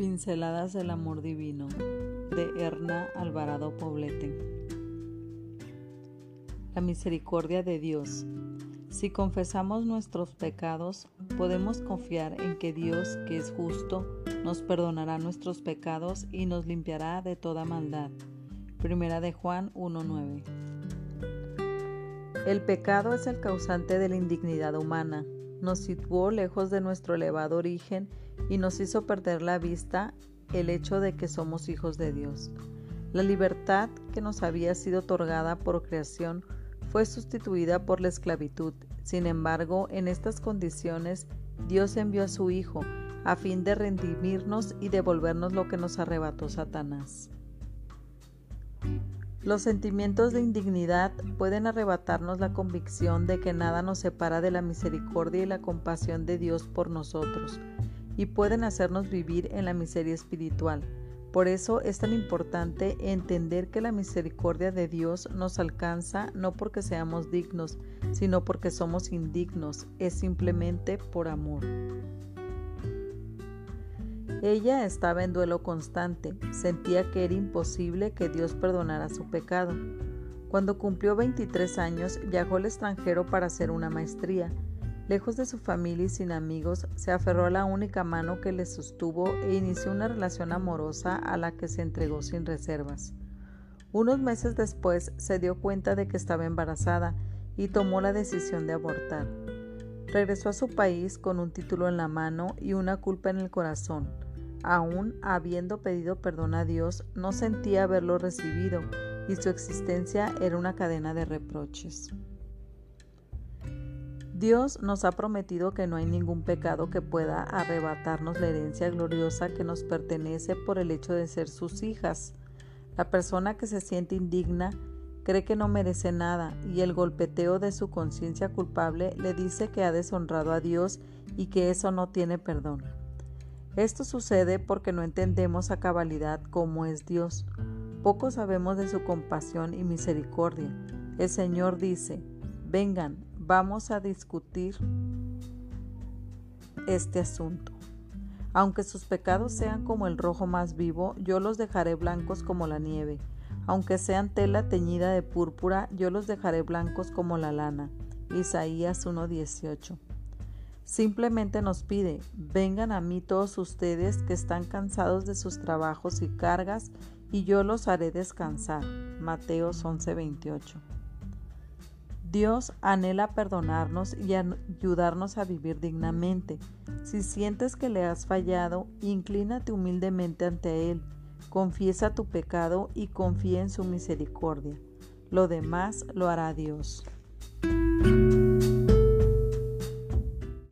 Pinceladas del Amor Divino de Erna Alvarado Poblete. La misericordia de Dios. Si confesamos nuestros pecados, podemos confiar en que Dios, que es justo, nos perdonará nuestros pecados y nos limpiará de toda maldad. Primera de Juan 1.9. El pecado es el causante de la indignidad humana. Nos situó lejos de nuestro elevado origen y nos hizo perder la vista el hecho de que somos hijos de Dios. La libertad que nos había sido otorgada por creación fue sustituida por la esclavitud. Sin embargo, en estas condiciones, Dios envió a su Hijo a fin de redimirnos y devolvernos lo que nos arrebató Satanás. Los sentimientos de indignidad pueden arrebatarnos la convicción de que nada nos separa de la misericordia y la compasión de Dios por nosotros, y pueden hacernos vivir en la miseria espiritual. Por eso es tan importante entender que la misericordia de Dios nos alcanza no porque seamos dignos, sino porque somos indignos, es simplemente por amor. Ella estaba en duelo constante, sentía que era imposible que Dios perdonara su pecado. Cuando cumplió 23 años, viajó al extranjero para hacer una maestría. Lejos de su familia y sin amigos, se aferró a la única mano que le sostuvo e inició una relación amorosa a la que se entregó sin reservas. Unos meses después se dio cuenta de que estaba embarazada y tomó la decisión de abortar. Regresó a su país con un título en la mano y una culpa en el corazón aún habiendo pedido perdón a Dios, no sentía haberlo recibido y su existencia era una cadena de reproches. Dios nos ha prometido que no hay ningún pecado que pueda arrebatarnos la herencia gloriosa que nos pertenece por el hecho de ser sus hijas. La persona que se siente indigna cree que no merece nada y el golpeteo de su conciencia culpable le dice que ha deshonrado a Dios y que eso no tiene perdón. Esto sucede porque no entendemos a cabalidad cómo es Dios. Poco sabemos de su compasión y misericordia. El Señor dice, vengan, vamos a discutir este asunto. Aunque sus pecados sean como el rojo más vivo, yo los dejaré blancos como la nieve. Aunque sean tela teñida de púrpura, yo los dejaré blancos como la lana. Isaías 1:18 Simplemente nos pide, vengan a mí todos ustedes que están cansados de sus trabajos y cargas, y yo los haré descansar. Mateos 11:28. Dios anhela perdonarnos y ayudarnos a vivir dignamente. Si sientes que le has fallado, inclínate humildemente ante Él, confiesa tu pecado y confía en su misericordia. Lo demás lo hará Dios.